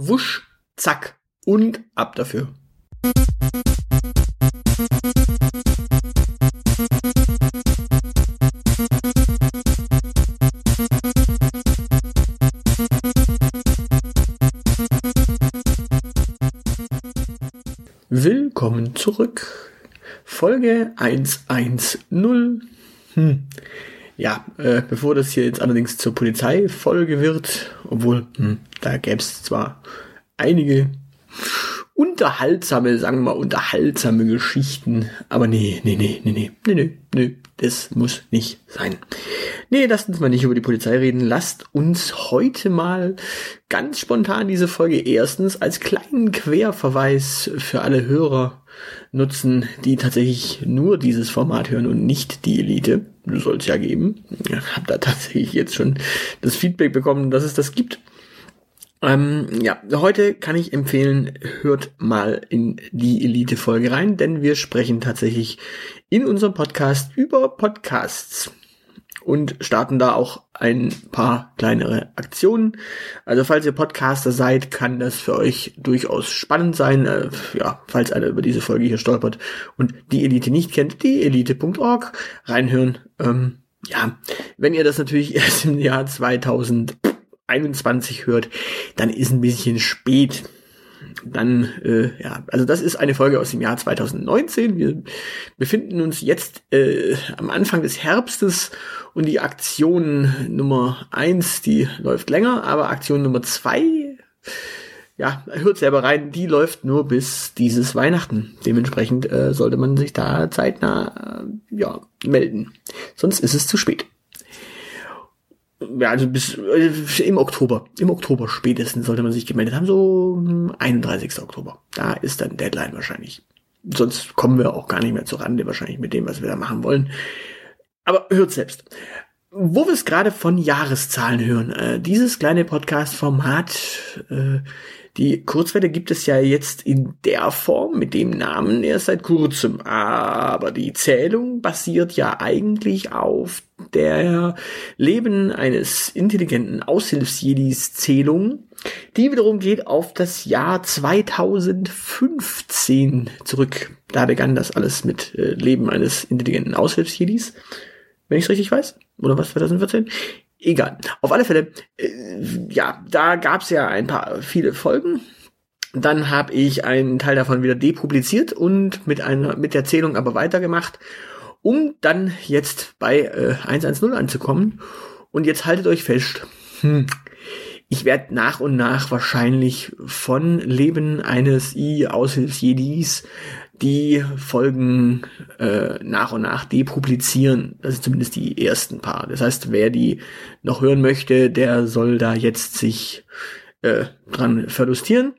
Wusch, zack und ab dafür. Willkommen zurück. Folge 110. Hm. Ja, äh, bevor das hier jetzt allerdings zur Polizeifolge wird, obwohl, hm, da gäbe es zwar einige unterhaltsame, sagen wir mal, unterhaltsame Geschichten, aber nee, nee, nee, nee, nee, nee, nee, nee, das muss nicht sein. Nee, lasst uns mal nicht über die Polizei reden. Lasst uns heute mal ganz spontan diese Folge erstens als kleinen Querverweis für alle Hörer nutzen, die tatsächlich nur dieses Format hören und nicht die Elite. Soll es ja geben. Ich habe da tatsächlich jetzt schon das Feedback bekommen, dass es das gibt. Ähm, ja, heute kann ich empfehlen, hört mal in die Elite-Folge rein, denn wir sprechen tatsächlich in unserem Podcast über Podcasts und starten da auch ein paar kleinere Aktionen. Also falls ihr Podcaster seid, kann das für euch durchaus spannend sein. Äh, ja, falls einer über diese Folge hier stolpert und die Elite nicht kennt, die elite.org reinhören. Ähm, ja, wenn ihr das natürlich erst im Jahr 2021 hört, dann ist ein bisschen spät dann, äh, ja, also das ist eine Folge aus dem Jahr 2019. Wir befinden uns jetzt äh, am Anfang des Herbstes und die Aktion Nummer eins, die läuft länger, aber Aktion Nummer zwei, ja, hört selber rein, die läuft nur bis dieses Weihnachten. Dementsprechend äh, sollte man sich da zeitnah äh, ja, melden. Sonst ist es zu spät ja, also bis äh, im Oktober, im Oktober spätestens sollte man sich gemeldet haben, so 31. Hm, Oktober. Da ist dann Deadline wahrscheinlich. Sonst kommen wir auch gar nicht mehr zur Rande wahrscheinlich mit dem, was wir da machen wollen. Aber hört selbst. Wo wir es gerade von Jahreszahlen hören, äh, dieses kleine Podcast-Format äh, die Kurzwelle gibt es ja jetzt in der Form mit dem Namen erst seit kurzem, aber die Zählung basiert ja eigentlich auf der Leben eines intelligenten Aushilfsjedis Zählung, die wiederum geht auf das Jahr 2015 zurück. Da begann das alles mit äh, Leben eines intelligenten Aushilfsjedis, wenn ich es richtig weiß. Oder was, 2014? Egal. Auf alle Fälle, äh, ja, da gab's ja ein paar viele Folgen. Dann habe ich einen Teil davon wieder depubliziert und mit einer mit der Zählung aber weitergemacht, um dann jetzt bei äh, 110 anzukommen. Und jetzt haltet euch fest. Hm, ich werde nach und nach wahrscheinlich von Leben eines I-Aushilfsjedis die Folgen äh, nach und nach depublizieren. Das ist zumindest die ersten paar. Das heißt, wer die noch hören möchte, der soll da jetzt sich äh, dran verlustieren.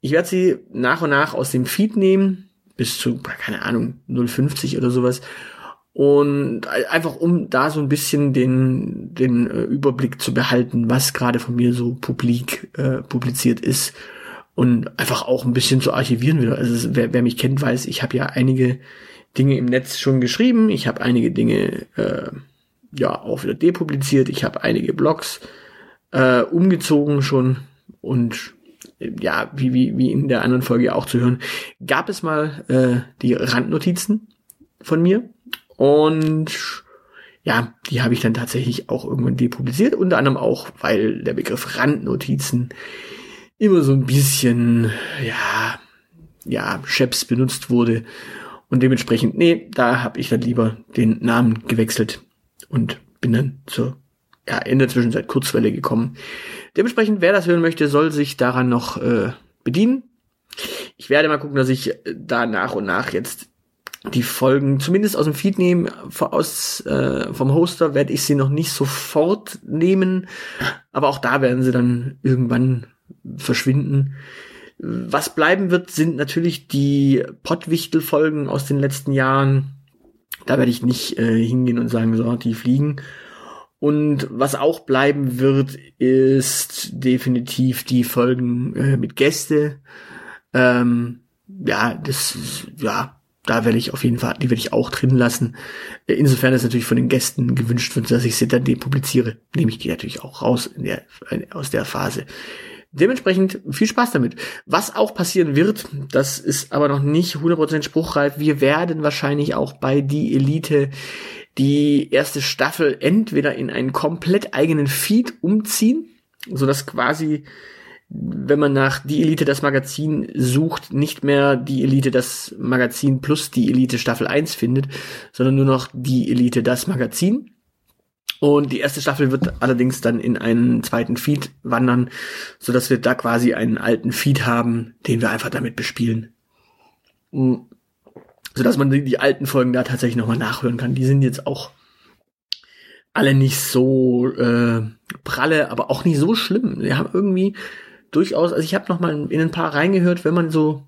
Ich werde sie nach und nach aus dem Feed nehmen, bis zu, keine Ahnung, 050 oder sowas. Und einfach um da so ein bisschen den, den äh, Überblick zu behalten, was gerade von mir so publik äh, publiziert ist und einfach auch ein bisschen zu archivieren wieder. Also wer, wer mich kennt, weiß, ich habe ja einige Dinge im Netz schon geschrieben, ich habe einige Dinge äh, ja auch wieder depubliziert, ich habe einige Blogs äh, umgezogen schon. Und äh, ja, wie, wie, wie in der anderen Folge auch zu hören, gab es mal äh, die Randnotizen von mir. Und ja, die habe ich dann tatsächlich auch irgendwann depubliziert, unter anderem auch, weil der Begriff Randnotizen immer so ein bisschen, ja, ja, Chefs benutzt wurde. Und dementsprechend, nee, da habe ich dann lieber den Namen gewechselt und bin dann zur ja, in der Zwischenzeit Kurzwelle gekommen. Dementsprechend, wer das hören möchte, soll sich daran noch äh, bedienen. Ich werde mal gucken, dass ich da nach und nach jetzt die Folgen zumindest aus dem Feed nehmen. Aus, äh, vom Hoster werde ich sie noch nicht sofort nehmen, aber auch da werden sie dann irgendwann verschwinden. Was bleiben wird, sind natürlich die Pottwichtel-Folgen aus den letzten Jahren. Da werde ich nicht äh, hingehen und sagen, so, die fliegen. Und was auch bleiben wird, ist definitiv die Folgen äh, mit Gäste. Ähm, ja, das, ja, da werde ich auf jeden Fall, die werde ich auch drin lassen. Äh, insofern es natürlich von den Gästen gewünscht wird, dass ich sie dann depubliziere, nehme ich die natürlich auch raus in der, aus der Phase. Dementsprechend viel Spaß damit. Was auch passieren wird, das ist aber noch nicht 100% spruchreif. Wir werden wahrscheinlich auch bei die Elite die erste Staffel entweder in einen komplett eigenen Feed umziehen, so dass quasi wenn man nach die Elite das Magazin sucht, nicht mehr die Elite das Magazin plus die Elite Staffel 1 findet, sondern nur noch die Elite das Magazin. Und die erste Staffel wird allerdings dann in einen zweiten Feed wandern, so dass wir da quasi einen alten Feed haben, den wir einfach damit bespielen. So dass man die, die alten Folgen da tatsächlich nochmal nachhören kann. Die sind jetzt auch alle nicht so äh, pralle, aber auch nicht so schlimm. Wir haben irgendwie durchaus, also ich habe noch mal in ein paar reingehört, wenn man so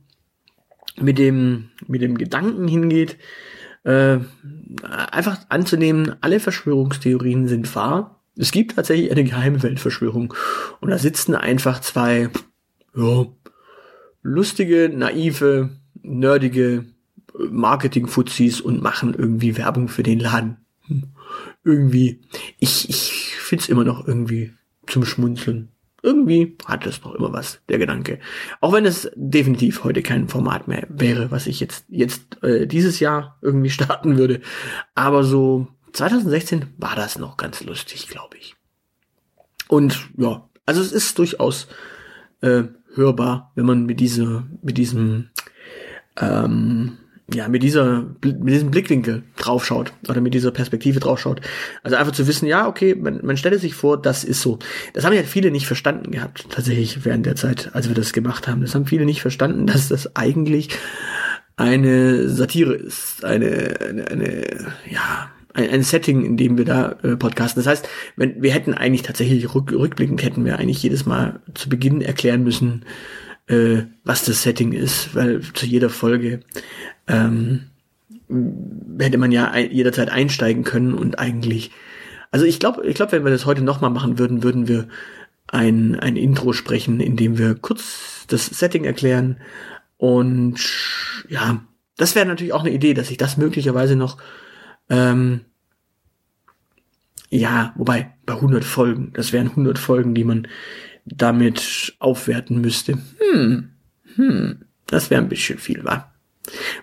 mit dem mit dem Gedanken hingeht, äh, einfach anzunehmen, alle Verschwörungstheorien sind wahr. Es gibt tatsächlich eine geheime Weltverschwörung und da sitzen einfach zwei ja, lustige, naive, nerdige Marketing-Fuzis und machen irgendwie Werbung für den Laden. Hm. Irgendwie, ich, ich find's immer noch irgendwie zum Schmunzeln irgendwie hat es noch immer was, der Gedanke. Auch wenn es definitiv heute kein Format mehr wäre, was ich jetzt, jetzt äh, dieses Jahr irgendwie starten würde. Aber so 2016 war das noch ganz lustig, glaube ich. Und ja, also es ist durchaus äh, hörbar, wenn man mit dieser, mit diesem ähm, ja, mit dieser, mit diesem Blickwinkel draufschaut oder mit dieser Perspektive draufschaut. Also einfach zu wissen, ja, okay, man, man stelle sich vor, das ist so. Das haben ja viele nicht verstanden gehabt, tatsächlich während der Zeit, als wir das gemacht haben. Das haben viele nicht verstanden, dass das eigentlich eine Satire ist, eine, eine, eine ja, ein, ein Setting, in dem wir da äh, podcasten. Das heißt, wenn wir hätten eigentlich tatsächlich rück, rückblickend hätten wir eigentlich jedes Mal zu Beginn erklären müssen, äh, was das Setting ist, weil zu jeder Folge ähm, hätte man ja jederzeit einsteigen können und eigentlich, also ich glaube, ich glaube, wenn wir das heute nochmal machen würden, würden wir ein, ein Intro sprechen, in dem wir kurz das Setting erklären und ja, das wäre natürlich auch eine Idee, dass ich das möglicherweise noch ähm, ja, wobei bei 100 Folgen, das wären 100 Folgen, die man damit aufwerten müsste. Hm, hm, das wäre ein bisschen viel, wa?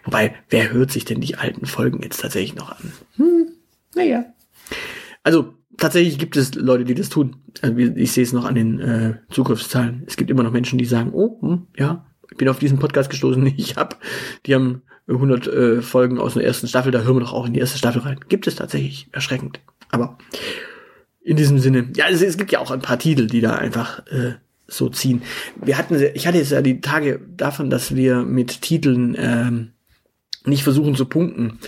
Wobei, wer hört sich denn die alten Folgen jetzt tatsächlich noch an? Hm, naja. Also, tatsächlich gibt es Leute, die das tun. Also, ich sehe es noch an den äh, Zugriffszahlen. Es gibt immer noch Menschen, die sagen, oh, hm, ja, ich bin auf diesen Podcast gestoßen, ich hab, die haben 100 äh, Folgen aus der ersten Staffel, da hören wir doch auch in die erste Staffel rein. Gibt es tatsächlich, erschreckend. Aber in diesem Sinne, ja, es, es gibt ja auch ein paar Titel, die da einfach äh, so ziehen. Wir hatten, ich hatte jetzt ja die Tage davon, dass wir mit Titeln ähm, nicht versuchen zu punkten.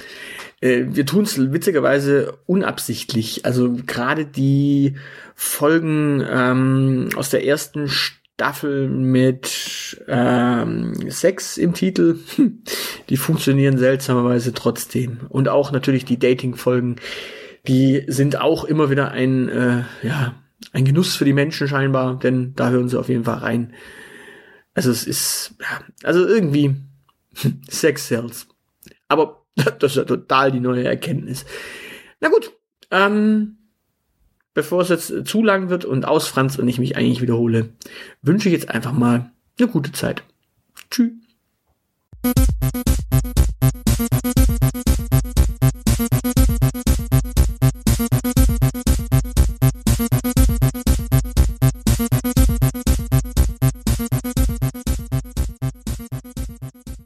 Äh, wir tun es witzigerweise unabsichtlich. Also gerade die Folgen ähm, aus der ersten Staffel mit ähm, Sex im Titel, die funktionieren seltsamerweise trotzdem. Und auch natürlich die Dating-Folgen, die sind auch immer wieder ein, äh, ja, ein Genuss für die Menschen scheinbar, denn da hören sie auf jeden Fall rein. Also es ist, also irgendwie Sex Cells. Aber das ist ja total die neue Erkenntnis. Na gut, ähm, bevor es jetzt zu lang wird und ausfranst und ich mich eigentlich wiederhole, wünsche ich jetzt einfach mal eine gute Zeit. Tschüss.